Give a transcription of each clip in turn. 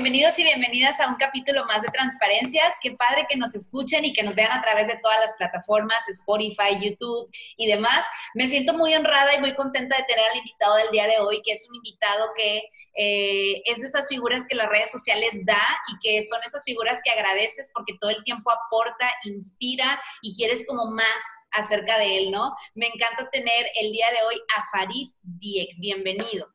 Bienvenidos y bienvenidas a un capítulo más de Transparencias. Qué padre que nos escuchen y que nos vean a través de todas las plataformas, Spotify, YouTube y demás. Me siento muy honrada y muy contenta de tener al invitado del día de hoy, que es un invitado que eh, es de esas figuras que las redes sociales da y que son esas figuras que agradeces porque todo el tiempo aporta, inspira y quieres como más acerca de él, ¿no? Me encanta tener el día de hoy a Farid Diek. Bienvenido.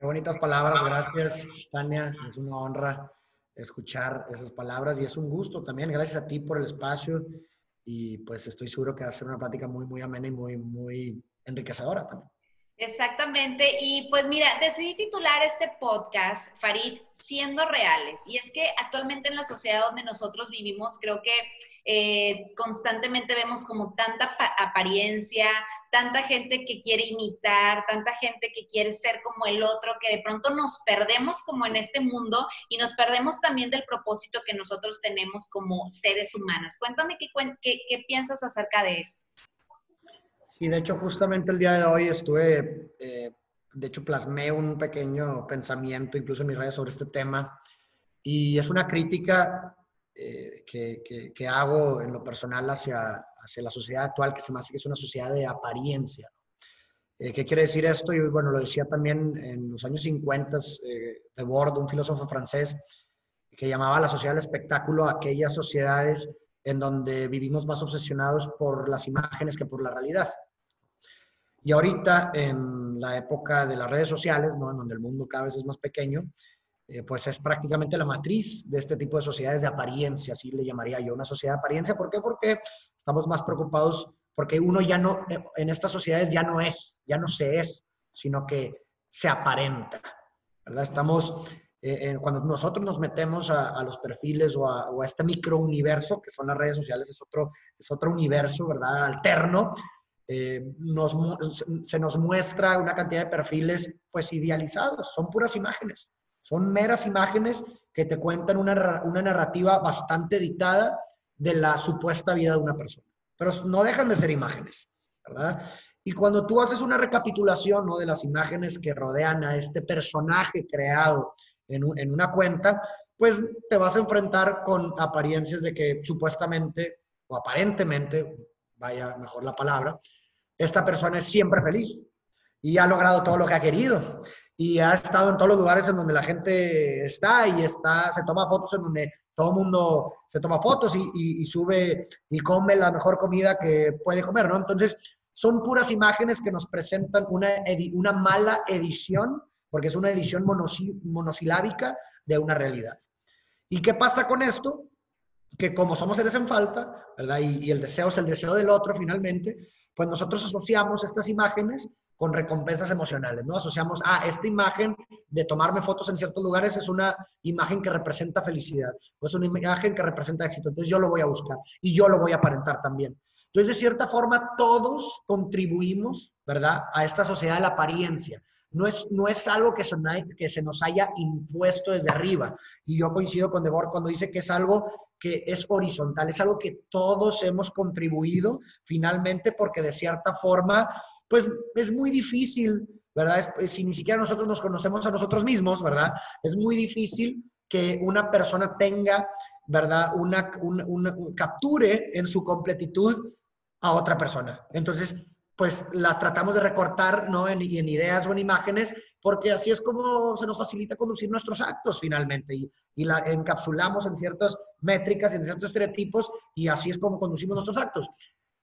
Qué bonitas palabras, gracias Tania, es una honra escuchar esas palabras y es un gusto también, gracias a ti por el espacio y pues estoy seguro que va a ser una plática muy, muy amena y muy, muy enriquecedora también. Exactamente. Y pues mira, decidí titular este podcast, Farid, siendo reales. Y es que actualmente en la sociedad donde nosotros vivimos, creo que eh, constantemente vemos como tanta apariencia, tanta gente que quiere imitar, tanta gente que quiere ser como el otro, que de pronto nos perdemos como en este mundo y nos perdemos también del propósito que nosotros tenemos como seres humanos. Cuéntame qué, qué, qué piensas acerca de esto. Sí, de hecho, justamente el día de hoy estuve, eh, de hecho, plasmé un pequeño pensamiento, incluso en mis redes, sobre este tema. Y es una crítica eh, que, que, hago en lo personal hacia, hacia la sociedad actual, que se me hace que es una sociedad de apariencia. Eh, ¿Qué quiere decir esto? Y bueno, lo decía también en los años 50 de Bord, un filósofo francés, que llamaba la sociedad del espectáculo aquellas sociedades en donde vivimos más obsesionados por las imágenes que por la realidad. Y ahorita, en la época de las redes sociales, en donde el mundo cada vez es más pequeño, eh, pues es prácticamente la matriz de este tipo de sociedades de apariencia, así le llamaría yo, una sociedad de apariencia. ¿Por qué? Porque estamos más preocupados, porque uno ya no, eh, en estas sociedades ya no es, ya no se es, sino que se aparenta, ¿verdad? Estamos eh, cuando nosotros nos metemos a, los perfiles o a, o a, este microuniverso, que son las redes sociales, es otro, es otro universo, ¿verdad? Alterno, eh, nos, se nos muestra una cantidad de perfiles pues idealizados, son puras imágenes, son meras imágenes que te cuentan una, una narrativa bastante dictada de la supuesta vida de una persona, pero no dejan de ser imágenes, ¿verdad? Y cuando tú haces una recapitulación ¿no? de las imágenes que rodean a este personaje creado en, una cuenta, pues te vas a enfrentar con apariencias de que supuestamente o aparentemente, vaya mejor la palabra, esta persona es siempre feliz y ha logrado todo lo que ha querido y ha estado en todos los lugares en donde la gente está y está, se toma fotos en donde todo el mundo se toma fotos y, y, sube y come la mejor comida que puede comer, ¿no? Entonces, son puras imágenes que nos presentan una, una mala edición porque es una edición monosilábica de una realidad. ¿Y qué pasa con esto? Que como somos seres en falta, ¿verdad? Y, el deseo es el deseo del otro finalmente, pues nosotros asociamos estas imágenes con recompensas emocionales, ¿no? Asociamos, ah, esta imagen de tomarme fotos en ciertos lugares es una imagen que representa felicidad, o es una imagen que representa éxito, entonces yo lo voy a buscar y yo lo voy a aparentar también. Entonces, de cierta forma, todos contribuimos, ¿verdad?, a esta sociedad de la apariencia no es, no es algo que, que se nos haya impuesto desde arriba. Y yo coincido con Debord cuando dice que es algo que es horizontal, es algo que todos hemos contribuido finalmente porque de cierta forma, pues es muy difícil, ¿verdad? si ni siquiera nosotros nos conocemos a nosotros mismos, ¿verdad? Es muy difícil que una persona tenga, ¿verdad? Una, una capture en su completitud a otra persona. Entonces, pues la tratamos de recortar, ¿no? En, ideas o en imágenes, porque así es como se nos facilita conducir nuestros actos finalmente y, la encapsulamos en ciertas métricas, en ciertos estereotipos y así es como conducimos nuestros actos.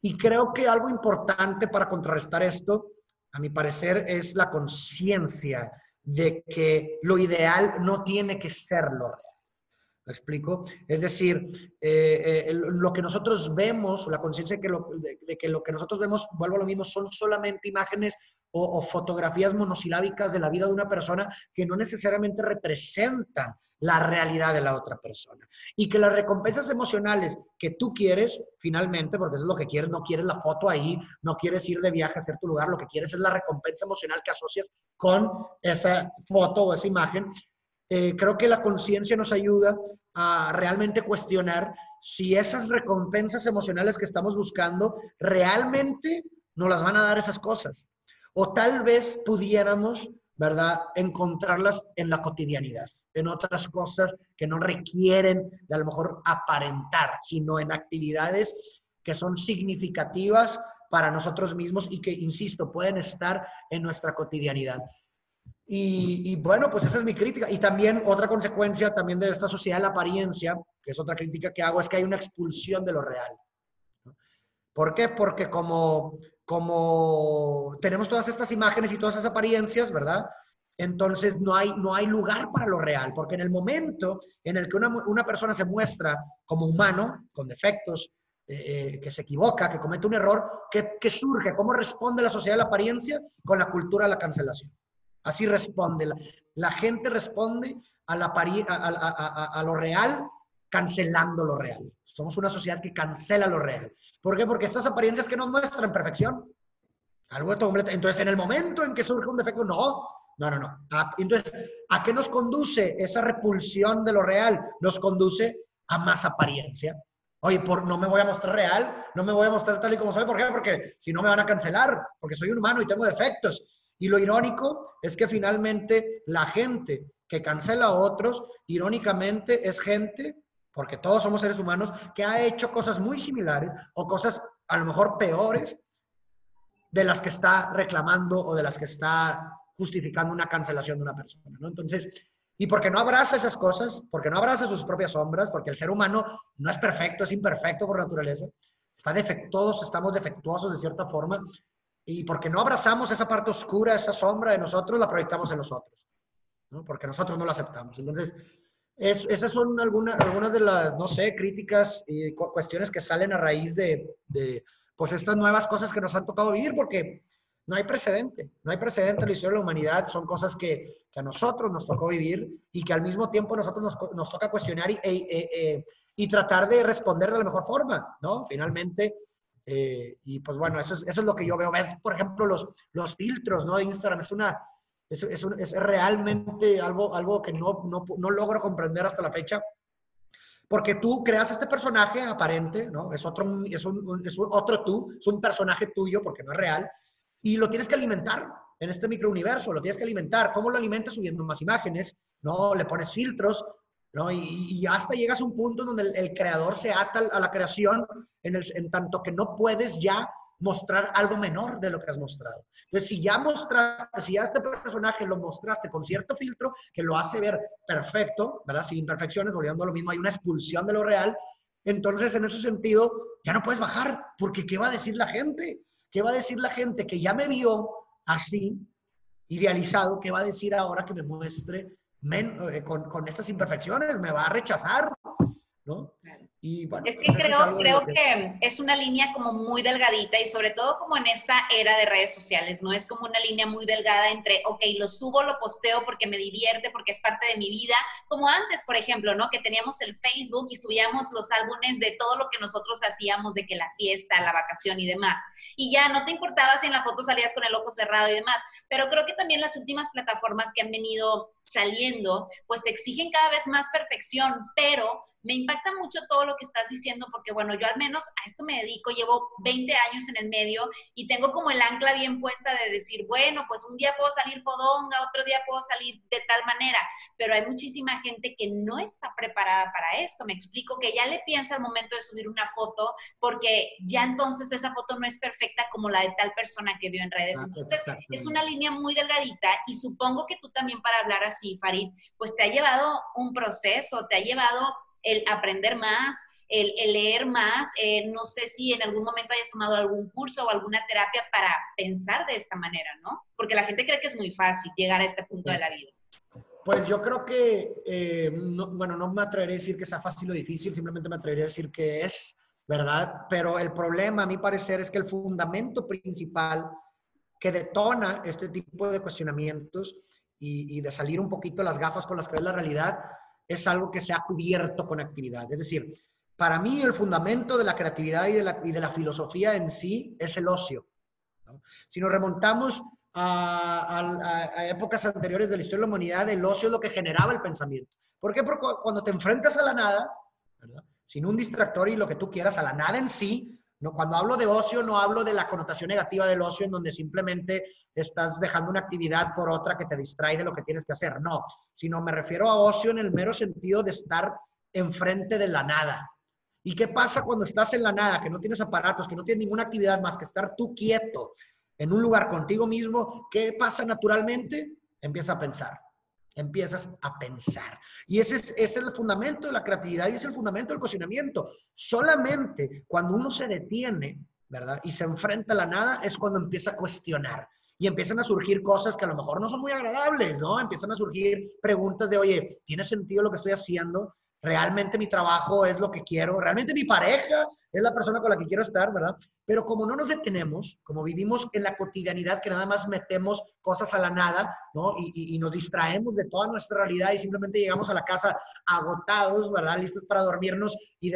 Y creo que algo importante para contrarrestar esto, a mi parecer, es la conciencia de que lo ideal no tiene que ser lo. ¿Me explico? Es decir, eh, eh, lo que nosotros vemos, la conciencia de, que lo, que nosotros vemos, vuelvo a lo mismo, son solamente imágenes o, fotografías monosilábicas de la vida de una persona que no necesariamente representan la realidad de la otra persona. Y que las recompensas emocionales que tú quieres, finalmente, porque eso es lo que quieres, no quieres la foto ahí, no quieres ir de viaje a hacer tu lugar, lo que quieres es la recompensa emocional que asocias con esa foto o esa imagen. Eh, creo que la conciencia nos ayuda a realmente cuestionar si esas recompensas emocionales que estamos buscando realmente nos las van a dar esas cosas. O tal vez pudiéramos, ¿verdad?, encontrarlas en la cotidianidad, en otras cosas que no requieren de a lo mejor aparentar, sino en actividades que son significativas para nosotros mismos y que, insisto, pueden estar en nuestra cotidianidad. Y, bueno, pues esa es mi crítica. Y también otra consecuencia también de esta sociedad de la apariencia, que es otra crítica que hago, es que hay una expulsión de lo real. ¿Por qué? Porque como, como tenemos todas estas imágenes y todas esas apariencias, ¿verdad? Entonces no hay, no hay lugar para lo real, porque en el momento en el que una, persona se muestra como humano, con defectos, eh, eh, que se equivoca, que comete un error, ¿qué, ¿qué surge? ¿Cómo responde la sociedad de la apariencia? Con la cultura de la cancelación. Así responde. La, gente responde a, la, a, lo real cancelando lo real. Somos una sociedad que cancela lo real. ¿Por qué? Porque estas apariencias que nos muestran perfección. Algo de Entonces, en el momento en que surge un defecto, no, no, no, no. Ah, entonces, ¿a qué nos conduce esa repulsión de lo real? Nos conduce a más apariencia. Oye, por, no me voy a mostrar real, no me voy a mostrar tal y como soy. ¿Por qué? Porque si no me van a cancelar, porque soy un humano y tengo defectos. Y lo irónico es que finalmente la gente que cancela a otros, irónicamente es gente, porque todos somos seres humanos, que ha hecho cosas muy similares o cosas a lo mejor peores de las que está reclamando o de las que está justificando una cancelación de una persona, ¿no? Entonces, y porque no abraza esas cosas, porque no abraza sus propias sombras, porque el ser humano no es perfecto, es imperfecto por naturaleza, está defectuosos, estamos defectuosos de cierta forma, y porque no abrazamos esa parte oscura, esa sombra de nosotros, la proyectamos en nosotros, ¿no? Porque nosotros no la aceptamos. Entonces, esas son algunas, algunas de las, no sé, críticas y cuestiones que salen a raíz de, de, pues, estas nuevas cosas que nos han tocado vivir, porque no hay precedente, no hay precedente en la historia de la humanidad, son cosas que, que a nosotros nos tocó vivir y que al mismo tiempo nosotros nos, nos toca cuestionar y, e, e, e, y tratar de responder de la mejor forma, ¿no? Finalmente, eh, y pues bueno, eso es, eso es lo que yo veo. Ves, por ejemplo, los, los filtros ¿no? de Instagram. Es, una, es, es, es realmente algo, algo que no, no, no, logro comprender hasta la fecha. Porque tú creas este personaje aparente, ¿no? Es otro, es un, es otro tú, es un personaje tuyo porque no es real. Y lo tienes que alimentar en este microuniverso, lo tienes que alimentar. ¿Cómo lo alimentas? Subiendo más imágenes, ¿no? Le pones filtros, Y, hasta llegas a un punto donde el, creador se ata a la creación en, en, tanto que no puedes ya mostrar algo menor de lo que has mostrado. Entonces, si ya mostraste, si ya este personaje lo mostraste con cierto filtro que lo hace ver perfecto, ¿verdad? Sin imperfecciones, volviendo a lo mismo, hay una expulsión de lo real, entonces en ese sentido ya no puedes bajar, porque ¿qué va a decir la gente? ¿Qué va a decir la gente que ya me vio así, idealizado? ¿Qué va a decir ahora que me muestre eh, con, con, estas imperfecciones, me va a rechazar, ¿no? Es que creo, creo que... es una línea como muy delgadita y sobre todo como en esta era de redes sociales, ¿no? Es como una línea muy delgada entre, ok, lo subo, lo posteo porque me divierte, porque es parte de mi vida, como antes, por ejemplo, ¿no? Que teníamos el Facebook y subíamos los álbumes de todo lo que nosotros hacíamos, de que la fiesta, la vacación y demás. Y ya no te importaba si en la foto salías con el ojo cerrado y demás, pero creo que también las últimas plataformas que han venido saliendo, pues te exigen cada vez más perfección, pero me impacta mucho todo lo que estás diciendo, porque bueno, yo al menos a esto me dedico, llevo 20 años en el medio y tengo como el ancla bien puesta de decir, bueno, pues un día puedo salir fodonga, otro día puedo salir de tal manera, pero hay muchísima gente que no está preparada para esto. Me explico que ya le piensa al momento de subir una foto, porque ya entonces esa foto no es perfecta como la de tal persona que vio en redes. Entonces, es una línea muy delgadita y supongo que tú también para hablar así, Farid, pues te ha llevado un proceso, te ha llevado el aprender más, el, leer más. Eh, no sé si en algún momento hayas tomado algún curso o alguna terapia para pensar de esta manera, ¿no? Porque la gente cree que es muy fácil llegar a este punto de la vida. Pues yo creo que, eh, bueno, no me atreveré a decir que sea fácil o difícil, simplemente me atrevería a decir que es, ¿verdad? Pero el problema, a mi parecer, es que el fundamento principal que detona este tipo de cuestionamientos y, y de salir un poquito las gafas con las que ves la realidad, es algo que se ha cubierto con actividad. Es decir, para mí el fundamento de la creatividad y de la, y de la filosofía en sí es el ocio. Si nos remontamos a, épocas anteriores de la historia de la humanidad, el ocio es lo que generaba el pensamiento. ¿Por qué? Porque cuando te enfrentas a la nada, sin un distractor y lo que tú quieras, a la nada en sí, no, cuando hablo de ocio no hablo de la connotación negativa del ocio en donde simplemente estás dejando una actividad por otra que te distrae de lo que tienes que hacer, no, sino me refiero a ocio en el mero sentido de estar enfrente de la nada. ¿Y qué pasa cuando estás en la nada, que no tienes aparatos, que no tienes ninguna actividad más que estar tú quieto en un lugar contigo mismo? ¿Qué pasa naturalmente? Empieza a pensar. Empiezas a pensar. Y ese es, el fundamento de la creatividad y es el fundamento del cuestionamiento. Solamente cuando uno se detiene, ¿verdad? Y se enfrenta a la nada es cuando empieza a cuestionar y empiezan a surgir cosas que a lo mejor no son muy agradables, ¿no? Empiezan a surgir preguntas de, oye, ¿tiene sentido lo que estoy haciendo? ¿Realmente mi trabajo es lo que quiero? ¿Realmente mi pareja es la persona con la que quiero estar, verdad? Pero como no nos detenemos, como vivimos en la cotidianidad, que nada más metemos cosas a la nada, ¿no? Y, nos distraemos de toda nuestra realidad y simplemente llegamos a la casa agotados, ¿verdad? Listos para dormirnos y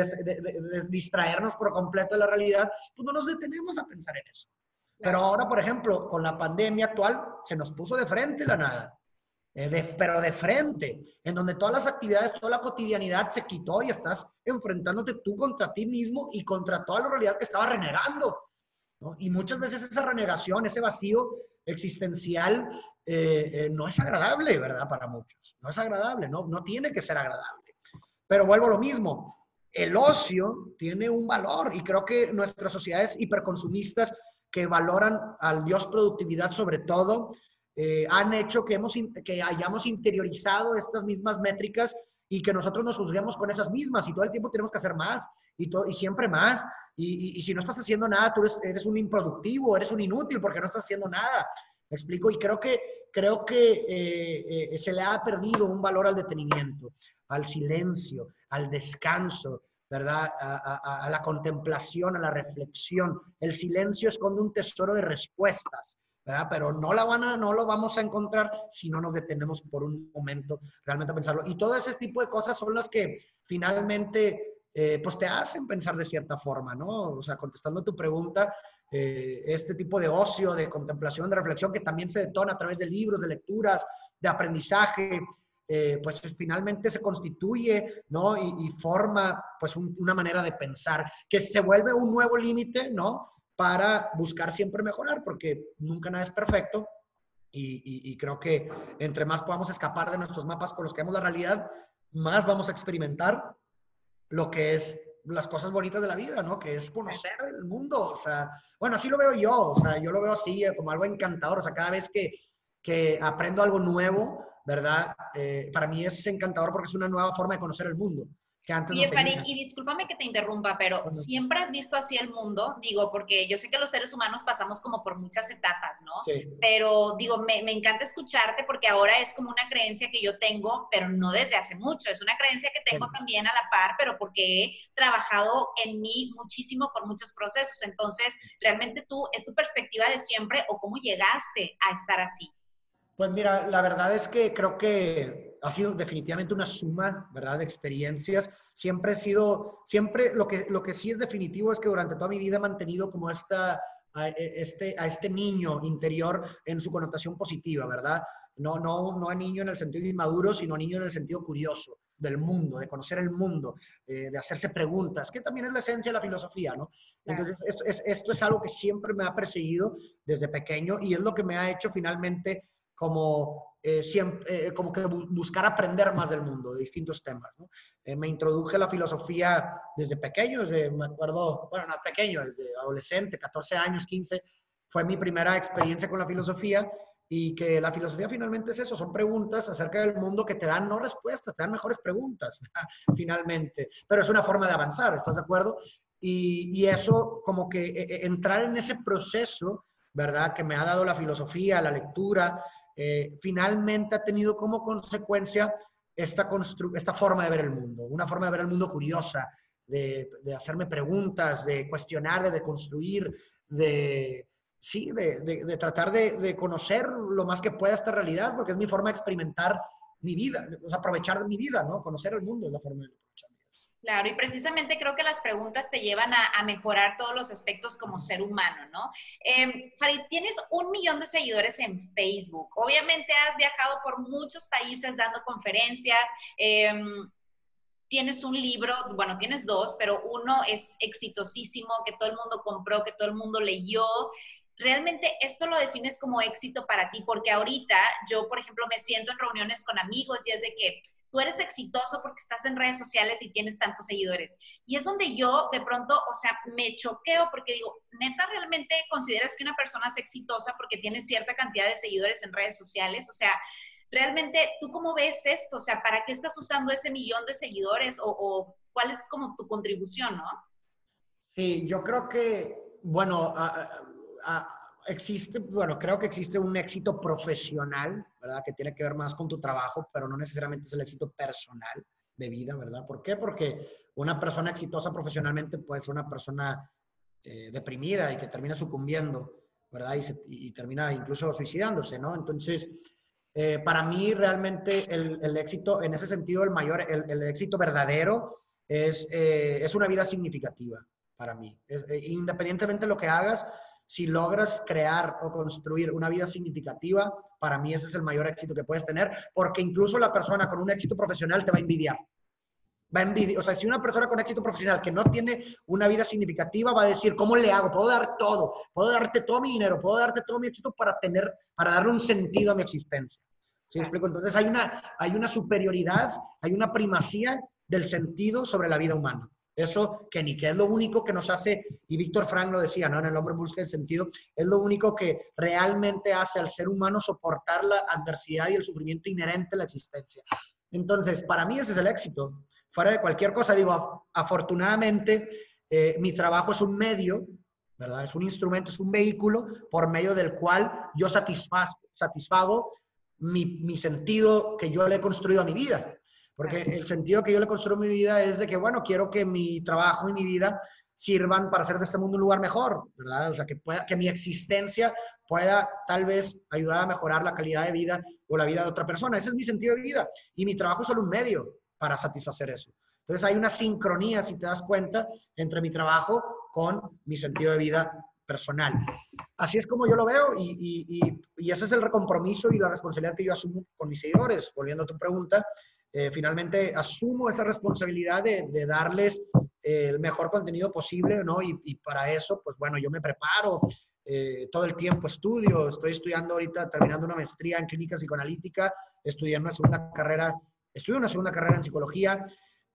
distraernos por completo de la realidad, pues no nos detenemos a pensar en eso. Pero ahora, por ejemplo, con la pandemia actual, se nos puso de frente la nada. Eh, pero de frente, en donde todas las actividades, toda la cotidianidad se quitó y estás enfrentándote tú contra ti mismo y contra toda la realidad que estaba renegando. Y muchas veces esa renegación, ese vacío existencial, eh, eh, no es agradable, ¿verdad? Para muchos. No es agradable, no, no tiene que ser agradable. Pero vuelvo a lo mismo, el ocio tiene un valor y creo que nuestras sociedades hiperconsumistas que valoran al Dios productividad sobre todo, eh, han hecho que, hemos, que hayamos interiorizado estas mismas métricas y que nosotros nos juzguemos con esas mismas y todo el tiempo tenemos que hacer más y, todo, y siempre más. Y, si no estás haciendo nada, tú eres, un improductivo, eres un inútil porque no estás haciendo nada. ¿Me explico? Y creo que, creo que eh, eh, se le ha perdido un valor al detenimiento, al silencio, al descanso, ¿verdad? A, la contemplación, a la reflexión. El silencio esconde un tesoro de respuestas, ¿verdad? Pero no, la van a, no lo vamos a encontrar si no nos detenemos por un momento realmente a pensarlo. Y todo ese tipo de cosas son las que finalmente, eh, pues te hacen pensar de cierta forma, ¿no? O sea, contestando tu pregunta, eh, este tipo de ocio, de contemplación, de reflexión que también se detona a través de libros, de lecturas, de aprendizaje, eh, pues finalmente se constituye, ¿no? Y, forma, pues, una manera de pensar, que se vuelve un nuevo límite, ¿no? Para buscar siempre mejorar, porque nunca nada es perfecto. Y, creo que entre más podamos escapar de nuestros mapas con los que vemos la realidad, más vamos a experimentar lo que es las cosas bonitas de la vida, ¿no? Que es conocer el mundo, o sea, bueno, así lo veo yo, o sea, yo lo veo así, eh, como algo encantador, o sea, cada vez que, que aprendo algo nuevo, ¿verdad? Eh, para mí es encantador porque es una nueva forma de conocer el mundo. Que antes no y discúlpame que te interrumpa, pero siempre has visto así el mundo, digo, porque yo sé que los seres humanos pasamos como por muchas etapas, ¿no? Pero digo, me, me, encanta escucharte porque ahora es como una creencia que yo tengo, pero no desde hace mucho, es una creencia que tengo también a la par, pero porque he trabajado en mí muchísimo por muchos procesos. Entonces, realmente tú, ¿es tu perspectiva de siempre o cómo llegaste a estar así? Pues mira, la verdad es que creo que ha sido definitivamente una suma, ¿verdad?, de experiencias. Siempre he sido, siempre lo que, lo que sí es definitivo es que durante toda mi vida he mantenido como esta, a e, este, a este niño interior en su connotación positiva, ¿verdad? No, no, no a niño en el sentido inmaduro, sino a niño en el sentido curioso del mundo, de conocer el mundo, eh, de hacerse preguntas, que también es la esencia de la filosofía, ¿no? Entonces, esto es, esto es algo que siempre me ha perseguido desde pequeño y es lo que me ha hecho finalmente como, eh, siempre, eh, como que buscar aprender más del mundo, de distintos temas. Eh, me introduje a la filosofía desde pequeño, desde, me acuerdo, bueno, no pequeño, desde adolescente, 14 años, 15, fue mi primera experiencia con la filosofía y que la filosofía finalmente es eso, son preguntas acerca del mundo que te dan no respuestas, te dan mejores preguntas, finalmente, pero es una forma de avanzar, ¿estás de acuerdo? Y, y eso, como que entrar en ese proceso, ¿verdad? Que me ha dado la filosofía, la lectura, eh, finalmente ha tenido como consecuencia esta, forma de ver el mundo, una forma de ver el mundo curiosa, de, hacerme preguntas, de cuestionar, de construir, de, sí, de, tratar de, conocer lo más que pueda esta realidad, porque es mi forma de experimentar mi vida, o sea, aprovechar mi vida, ¿no? Conocer el mundo es la forma de aprovechar. Claro, y precisamente creo que las preguntas te llevan a, mejorar todos los aspectos como ser humano, ¿no? Eh, Farid, tienes un millón de seguidores en Facebook. Obviamente has viajado por muchos países dando conferencias. Em, tienes un libro, bueno, tienes dos, pero uno es exitosísimo, que todo el mundo compró, que todo el mundo leyó. Realmente esto lo defines como éxito para ti, porque ahorita yo, por ejemplo, me siento en reuniones con amigos y es de que tú eres exitoso porque estás en redes sociales y tienes tantos seguidores. Y es donde yo de pronto, o sea, me choqueo porque digo, neta, ¿realmente consideras que una persona es exitosa porque tiene cierta cantidad de seguidores en redes sociales? O sea, realmente, ¿tú cómo ves esto? O sea, ¿para qué estás usando ese millón de seguidores o, cuál es como tu contribución, no? Sí, yo creo que, bueno, existe, bueno, creo que existe un éxito profesional, ¿verdad? Que tiene que ver más con tu trabajo, pero no necesariamente es el éxito personal de vida, ¿verdad? ¿Por qué? Porque una persona exitosa profesionalmente puede ser una persona eh, deprimida y que termina sucumbiendo, ¿verdad? Y, y, termina incluso suicidándose, ¿no? Entonces, eh, para mí realmente el, éxito, en ese sentido, el mayor, el, éxito verdadero es, eh, es, una vida significativa para mí. Eh, independientemente de lo que hagas, si logras crear o construir una vida significativa, para mí ese es el mayor éxito que puedes tener, porque incluso la persona con un éxito profesional te va a envidiar. Va a envidiar, o sea, si una persona con éxito profesional que no tiene una vida significativa va a decir, ¿cómo le hago? Puedo dar todo, puedo darte todo mi dinero, puedo darte todo mi éxito para tener, para darle un sentido a mi existencia. ¿Sí explico? Entonces hay una, hay una superioridad, hay una primacía del sentido sobre la vida humana. Eso que ni que es lo único que nos hace, y Víctor Frank lo decía, ¿no? En el hombre busca el sentido, es lo único que realmente hace al ser humano soportar la adversidad y el sufrimiento inherente a la existencia. Entonces, para mí ese es el éxito fuera de cualquier cosa, digo, afortunadamente eh, mi trabajo es un medio, ¿verdad? Es un instrumento, es un vehículo por medio del cual yo satisfago, mi, mi, sentido que yo le he construido a mi vida. Porque el sentido que yo le construyo a mi vida es de que, bueno, quiero que mi trabajo y mi vida sirvan para hacer de este mundo un lugar mejor, ¿verdad? O sea, que, pueda, que mi existencia pueda tal vez ayudar a mejorar la calidad de vida o la vida de otra persona. Ese es mi sentido de vida. Y mi trabajo es solo un medio para satisfacer eso. Entonces hay una sincronía, si te das cuenta, entre mi trabajo con mi sentido de vida personal. Así es como yo lo veo y, ese es el compromiso y la responsabilidad que yo asumo con mis seguidores. Volviendo a tu pregunta, eh, finalmente asumo esa responsabilidad de, darles eh, el mejor contenido posible, ¿no? Y, para eso, pues bueno, yo me preparo, eh, todo el tiempo estudio, estoy estudiando ahorita, terminando una maestría en clínica psicoanalítica, estudiando una segunda carrera estudio una segunda carrera en psicología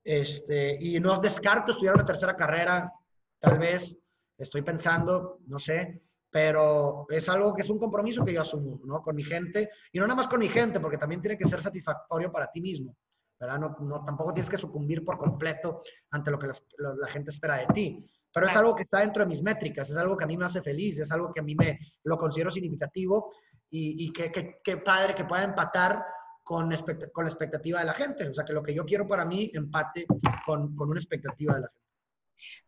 este, y no descarto estudiar una tercera carrera, tal vez, estoy pensando, no sé, pero es algo que es un compromiso que yo asumo, ¿no? Con mi gente, y no nada más con mi gente, porque también tiene que ser satisfactorio para ti mismo, ¿verdad? No, no tampoco tienes que sucumbir por completo ante lo que la gente espera de ti, pero es algo que está dentro de mis métricas, es algo que a mí me hace feliz, es algo que a mí me lo considero significativo y, y que, que, que padre que pueda empatar con, con la expectativa de la gente. O sea, que lo que yo quiero para mí empate con, con una expectativa de la gente.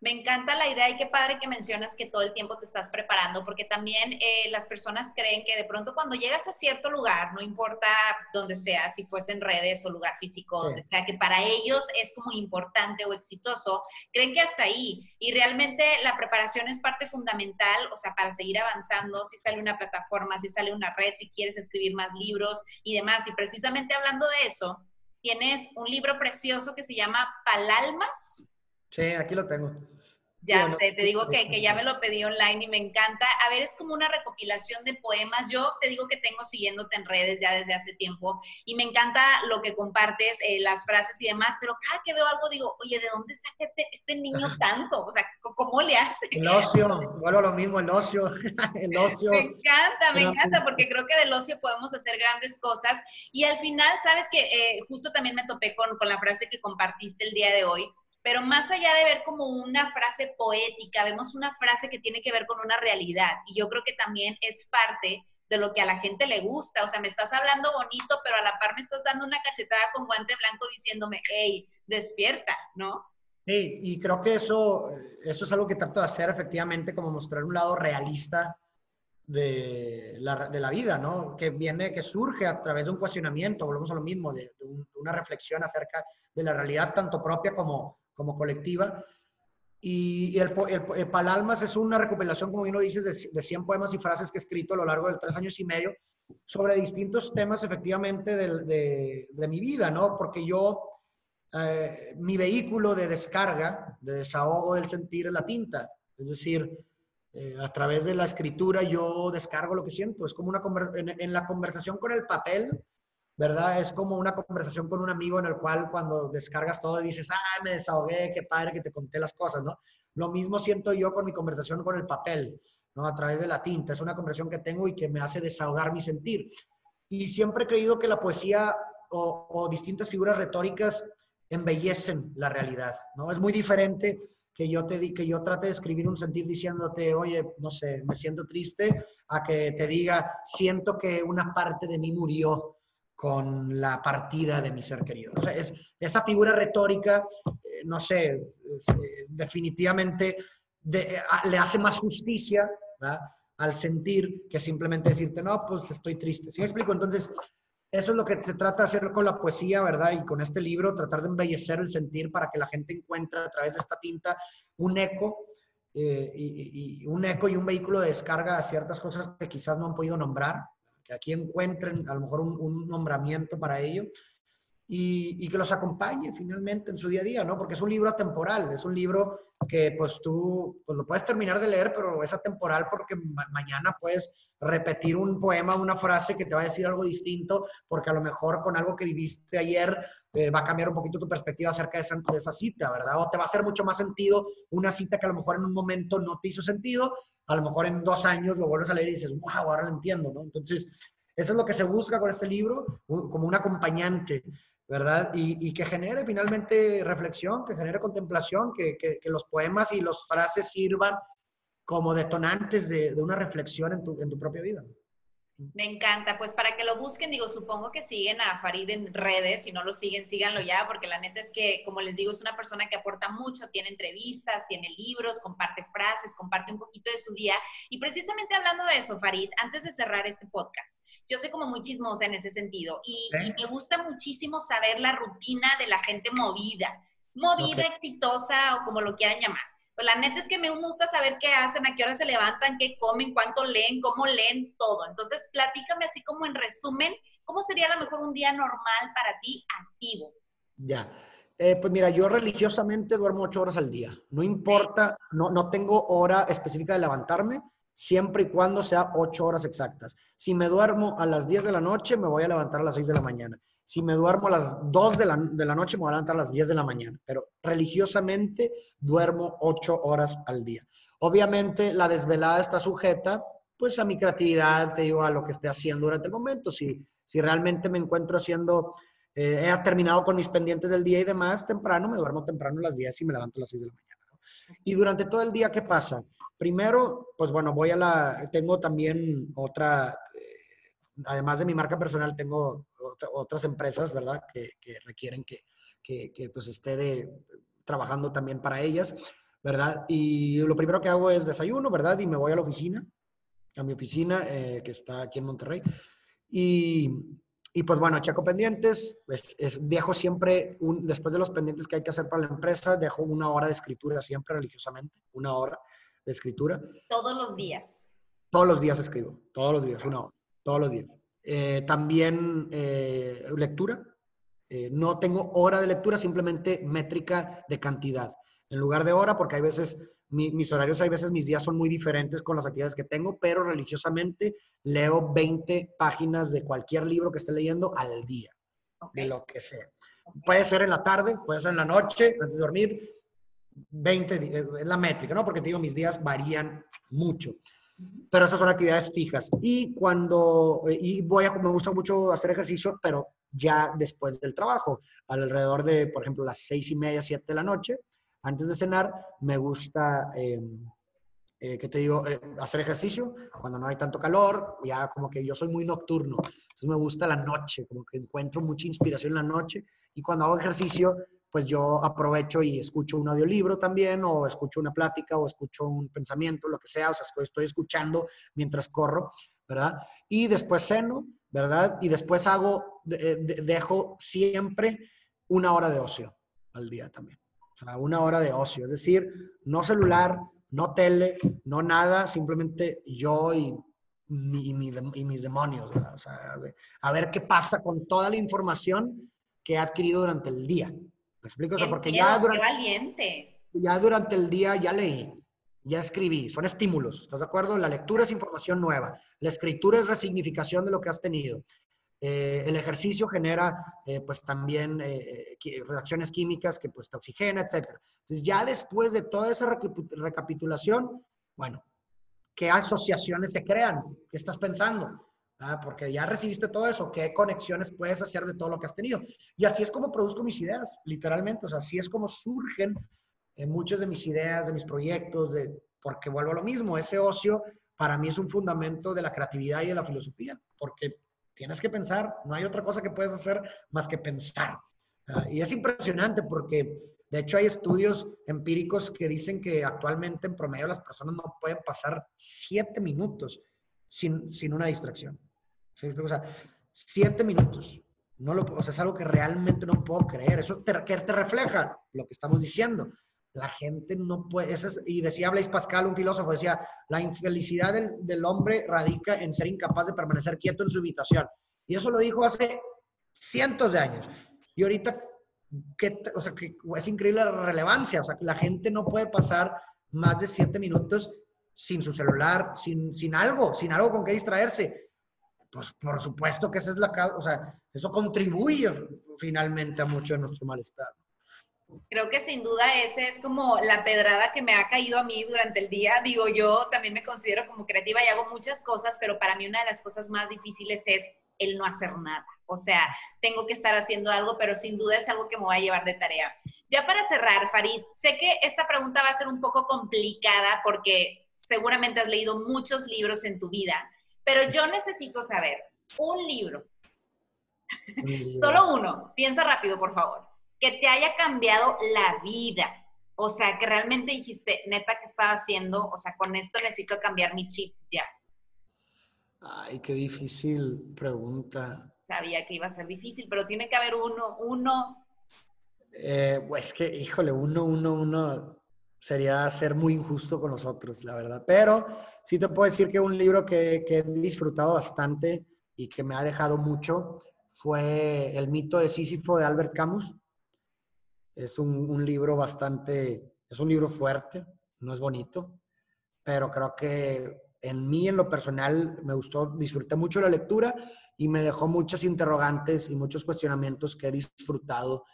Me encanta la idea y qué padre que mencionas que todo el tiempo te estás preparando, porque también eh, las personas creen que de pronto cuando llegas a cierto lugar, no importa dónde sea, si fuese en redes o lugar físico, donde sea, que para ellos es como importante o exitoso, creen que hasta ahí. Y realmente la preparación es parte fundamental, o sea, para seguir avanzando, si sale una plataforma, si sale una red, si quieres escribir más libros y demás. Y precisamente hablando de eso, tienes un libro precioso que se llama Palalmas Sí, aquí lo tengo. Ya sé, te digo que, que, ya me lo pedí online y me encanta. A ver, es como una recopilación de poemas. Yo te digo que tengo siguiéndote en redes ya desde hace tiempo y me encanta lo que compartes, eh, las frases y demás, pero cada que veo algo digo, oye, ¿de dónde saca este, este niño tanto? O sea, ¿cómo le hace? El ocio, vuelvo a lo mismo, el ocio, el ocio. Me encanta, me encanta, porque creo que del ocio podemos hacer grandes cosas y al final, sabes que eh, justo también me topé con, con la frase que compartiste el día de hoy pero más allá de ver como una frase poética, vemos una frase que tiene que ver con una realidad y yo creo que también es parte de lo que a la gente le gusta, o sea, me estás hablando bonito, pero a la par me estás dando una cachetada con guante blanco diciéndome, hey, despierta, ¿no? Sí, y creo que eso, eso es algo que trato de hacer efectivamente, como mostrar un lado realista de la, de la, vida, ¿no? Que viene, que surge a través de un cuestionamiento, volvemos a lo mismo, de, una reflexión acerca de la realidad tanto propia como, como colectiva. Y, el, el, Palalmas es una recopilación, como bien lo dices, de, de, 100 poemas y frases que he escrito a lo largo de tres años y medio sobre distintos temas, efectivamente, de, de mi vida, ¿no? Porque yo, eh, mi vehículo de descarga, de desahogo del sentir es la tinta. Es decir, eh, a través de la escritura yo descargo lo que siento. Es como una en, en, la conversación con el papel, ¿verdad? Es como una conversación con un amigo en el cual cuando descargas todo dices, ah, me desahogué, qué padre que te conté las cosas, ¿no? Lo mismo siento yo con mi conversación con el papel, ¿no? A través de la tinta. Es una conversación que tengo y que me hace desahogar mi sentir. Y siempre he creído que la poesía o, o distintas figuras retóricas embellecen la realidad, ¿no? Es muy diferente que yo te que yo trate de escribir un sentir diciéndote, oye, no sé, me siento triste, a que te diga, siento que una parte de mí murió con la partida de mi ser querido. O sea, es, esa figura retórica, eh, no sé, eh, definitivamente le hace más justicia al sentir que simplemente decirte, no, pues estoy triste. ¿Sí me explico? Entonces, eso es lo que se trata de hacer con la poesía, ¿verdad? Y con este libro, tratar de embellecer el sentir para que la gente encuentre a través de esta tinta un eco, eh, y, un eco y un vehículo de descarga a ciertas cosas que quizás no han podido nombrar, que aquí encuentren a lo mejor un nombramiento para ello y, que los acompañe finalmente en su día a día, ¿no? Porque es un libro atemporal, es un libro que pues tú pues lo puedes terminar de leer, pero es atemporal porque mañana puedes repetir un poema, una frase que te va a decir algo distinto, porque a lo mejor con algo que viviste ayer eh, va a cambiar un poquito tu perspectiva acerca de esa, de esa cita, ¿verdad? O te va a hacer mucho más sentido una cita que a lo mejor en un momento no te hizo sentido, a lo mejor en dos años lo vuelves a leer y dices, wow, ahora lo entiendo, ¿no? Entonces, eso es lo que se busca con este libro, como un acompañante ¿verdad? Y, que genere finalmente reflexión, que genere contemplación, que, que, los poemas y las frases sirvan como detonantes de, una reflexión en tu, en tu propia vida. Me encanta, pues para que lo busquen, digo, supongo que siguen a Farid en redes, si no lo siguen, síganlo ya, porque la neta es que, como les digo, es una persona que aporta mucho, tiene entrevistas, tiene libros, comparte frases, comparte un poquito de su día. Y precisamente hablando de eso, Farid, antes de cerrar este podcast, yo soy como muy chismosa en ese sentido y, me gusta muchísimo saber la rutina de la gente movida, movida, exitosa o como lo quieran llamar. Pues la neta es que me gusta saber qué hacen, a qué hora se levantan, qué comen, cuánto leen, cómo leen, todo. Entonces, platícame así como en resumen, ¿cómo sería a lo mejor un día normal para ti activo? Ya. Eh, pues mira, yo religiosamente duermo ocho horas al día. No importa, no, no tengo hora específica de levantarme, siempre y cuando sea ocho horas exactas. Si me duermo a las 10 de la noche, me voy a levantar a las 6 de la mañana. Si me duermo a las 2 de la, de la noche, me voy a levantar a las 10 de la mañana. Pero religiosamente duermo 8 horas al día. Obviamente la desvelada está sujeta pues a mi creatividad, te digo, a lo que esté haciendo durante el momento. Si, si realmente me encuentro haciendo, eh, he terminado con mis pendientes del día y demás, temprano, me duermo temprano a las 10 y me levanto a las 6 de la mañana. Y durante todo el día, ¿qué pasa? Primero, pues bueno, voy a la, tengo también otra, eh, además de mi marca personal, tengo otras empresas, ¿verdad? Que, requieren que, que, pues esté de, trabajando también para ellas, ¿verdad? Y lo primero que hago es desayuno, ¿verdad? Y me voy a la oficina, a mi oficina eh, que está aquí en Monterrey. Y, y pues bueno, checo pendientes, pues, dejo siempre, un, después de los pendientes que hay que hacer para la empresa, dejo una hora de escritura siempre religiosamente, una hora de escritura. Todos los días. Todos los días escribo, todos los días, una hora, todos los días. Eh, también eh, lectura. Eh, no tengo hora de lectura, simplemente métrica de cantidad. En lugar de hora, porque hay veces, mis horarios, hay veces mis días son muy diferentes con las actividades que tengo, pero religiosamente leo 20 páginas de cualquier libro que esté leyendo al día, de lo que sea. Puede ser en la tarde, puede ser en la noche, antes de dormir, 20, es la métrica, ¿no? Porque te digo, mis días varían mucho pero esas son actividades fijas. Y cuando, y voy a, me gusta mucho hacer ejercicio, pero ya después del trabajo, alrededor de, por ejemplo, las seis y media, siete de la noche, antes de cenar, me gusta, em, eh, ¿qué te digo? Eh, hacer ejercicio cuando no hay tanto calor, ya como que yo soy muy nocturno, entonces me gusta la noche, como que encuentro mucha inspiración en la noche y cuando hago ejercicio, pues yo aprovecho y escucho un audiolibro también, o escucho una plática, o escucho un pensamiento, lo que sea, o sea, estoy escuchando mientras corro, ¿verdad? Y después ceno, ¿verdad? Y después hago, dejo siempre una hora de ocio al día también. O sea, una hora de ocio, es decir, no celular, no tele, no nada, simplemente yo y, y mis demonios, ¿verdad? O sea, a ver qué pasa con toda la información que he adquirido durante el día. ¿Me explico? O sea, porque ya durante, valiente. ya durante el día ya leí, ya escribí, son estímulos, ¿estás de acuerdo? La lectura es información nueva, la escritura es resignificación de lo que has tenido. Eh, el ejercicio genera eh, pues también eh, reacciones químicas que pues te oxigena, etc. Entonces ya después de toda esa recapitulación, bueno, ¿qué asociaciones se crean? ¿Qué estás pensando? Ah, porque ya recibiste todo eso, qué conexiones puedes hacer de todo lo que has tenido. Y así es como produzco mis ideas, literalmente. O sea, así es como surgen eh, muchas de mis ideas, de mis proyectos, de, porque vuelvo a lo mismo, ese ocio para mí es un fundamento de la creatividad y de la filosofía, porque tienes que pensar, no hay otra cosa que puedes hacer más que pensar. Ah, y es impresionante porque, de hecho, hay estudios empíricos que dicen que actualmente en promedio las personas no pueden pasar siete minutos sin, sin una distracción. O sea, siete minutos. No lo, o sea, es algo que realmente no puedo creer. Eso te, que te refleja lo que estamos diciendo. La gente no puede, y decía Blaise Pascal, un filósofo, decía, la infelicidad del, del, hombre radica en ser incapaz de permanecer quieto en su habitación. Y eso lo dijo hace cientos de años. Y ahorita, que, o sea, que es increíble la relevancia. O sea, que la gente no puede pasar más de siete minutos sin su celular, sin, sin algo, sin algo con que distraerse pues por supuesto que esa es la causa, o sea, eso contribuye finalmente a mucho de nuestro malestar. Creo que sin duda ese es como la pedrada que me ha caído a mí durante el día. Digo, yo también me considero como creativa y hago muchas cosas, pero para mí una de las cosas más difíciles es el no hacer nada. O sea, tengo que estar haciendo algo, pero sin duda es algo que me va a llevar de tarea. Ya para cerrar, Farid, sé que esta pregunta va a ser un poco complicada porque seguramente has leído muchos libros en tu vida, pero yo necesito saber un libro, solo uno, piensa rápido, por favor, que te haya cambiado la vida. O sea, que realmente dijiste, neta, ¿qué estaba haciendo? O sea, con esto necesito cambiar mi chip ya. Ay, qué difícil pregunta. Sabía que iba a ser difícil, pero tiene que haber uno, uno. Eh, pues que, híjole, uno, uno, uno sería ser muy injusto con nosotros, la verdad. Pero sí te puedo decir que un libro que, he disfrutado bastante y que me ha dejado mucho fue El mito de Sísifo de Albert Camus. Es un, libro bastante, es un libro fuerte, no es bonito, pero creo que en mí, en lo personal, me gustó, disfruté mucho la lectura y me dejó muchas interrogantes y muchos cuestionamientos que he disfrutado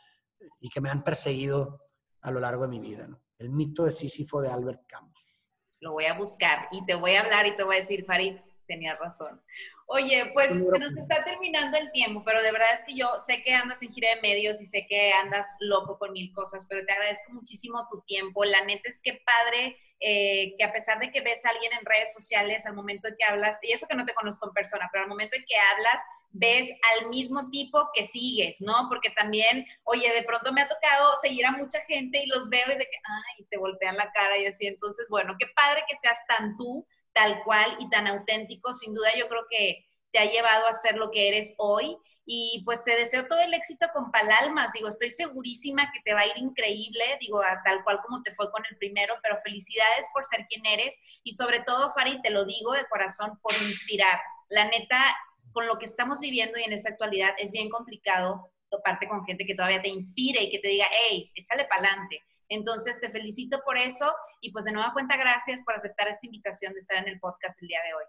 y que me han perseguido a lo largo de mi vida. El mito de Sísifo de Albert Camus. Lo voy a buscar y te voy a hablar y te voy a decir, Farid, tenías razón. Oye, pues se nos está terminando el tiempo, pero de verdad es que yo sé que andas en gira de medios y sé que andas loco con mil cosas, pero te agradezco muchísimo tu tiempo. La neta es que padre eh, que a pesar de que ves a alguien en redes sociales, al momento en que hablas, y eso que no te conozco en persona, pero al momento en que hablas, ves al mismo tipo que sigues, ¿no? Porque también, oye, de pronto me ha tocado seguir a mucha gente y los veo y de que, ay, te voltean la cara y así. Entonces, bueno, qué padre que seas tan tú, tal cual y tan auténtico. Sin duda, yo creo que te ha llevado a ser lo que eres hoy. Y pues te deseo todo el éxito con Palalmas. Digo, estoy segurísima que te va a ir increíble, digo, tal cual como te fue con el primero, pero felicidades por ser quien eres y sobre todo, Farid, te lo digo de corazón, por inspirar. La neta, con lo que estamos viviendo y en esta actualidad es bien complicado toparte con gente que todavía te inspire y que te diga, hey, échale para adelante. Entonces, te felicito por eso y pues de nueva cuenta, gracias por aceptar esta invitación de estar en el podcast el día de hoy.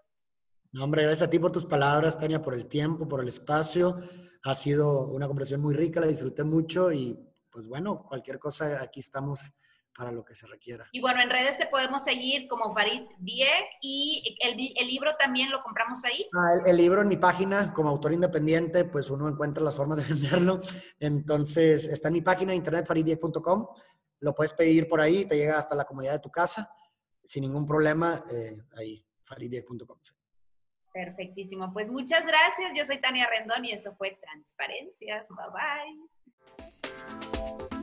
No, hombre, gracias a ti por tus palabras, Tania, por el tiempo, por el espacio. Ha sido una conversación muy rica, la disfruté mucho y pues bueno, cualquier cosa, aquí estamos para lo que se requiera. Y bueno, en redes te podemos seguir como Farid Diek y el, libro también lo compramos ahí. Ah, el, libro en mi página, como autor independiente, pues uno encuentra las formas de venderlo. Entonces, está en mi página internet fariddiek.com. Lo puedes pedir por ahí, te llega hasta la comodidad de tu casa, sin ningún problema, eh, ahí, fariddiek.com. Perfectísimo. Pues muchas gracias. Yo soy Tania Rendón y esto fue Transparencias. Bye bye.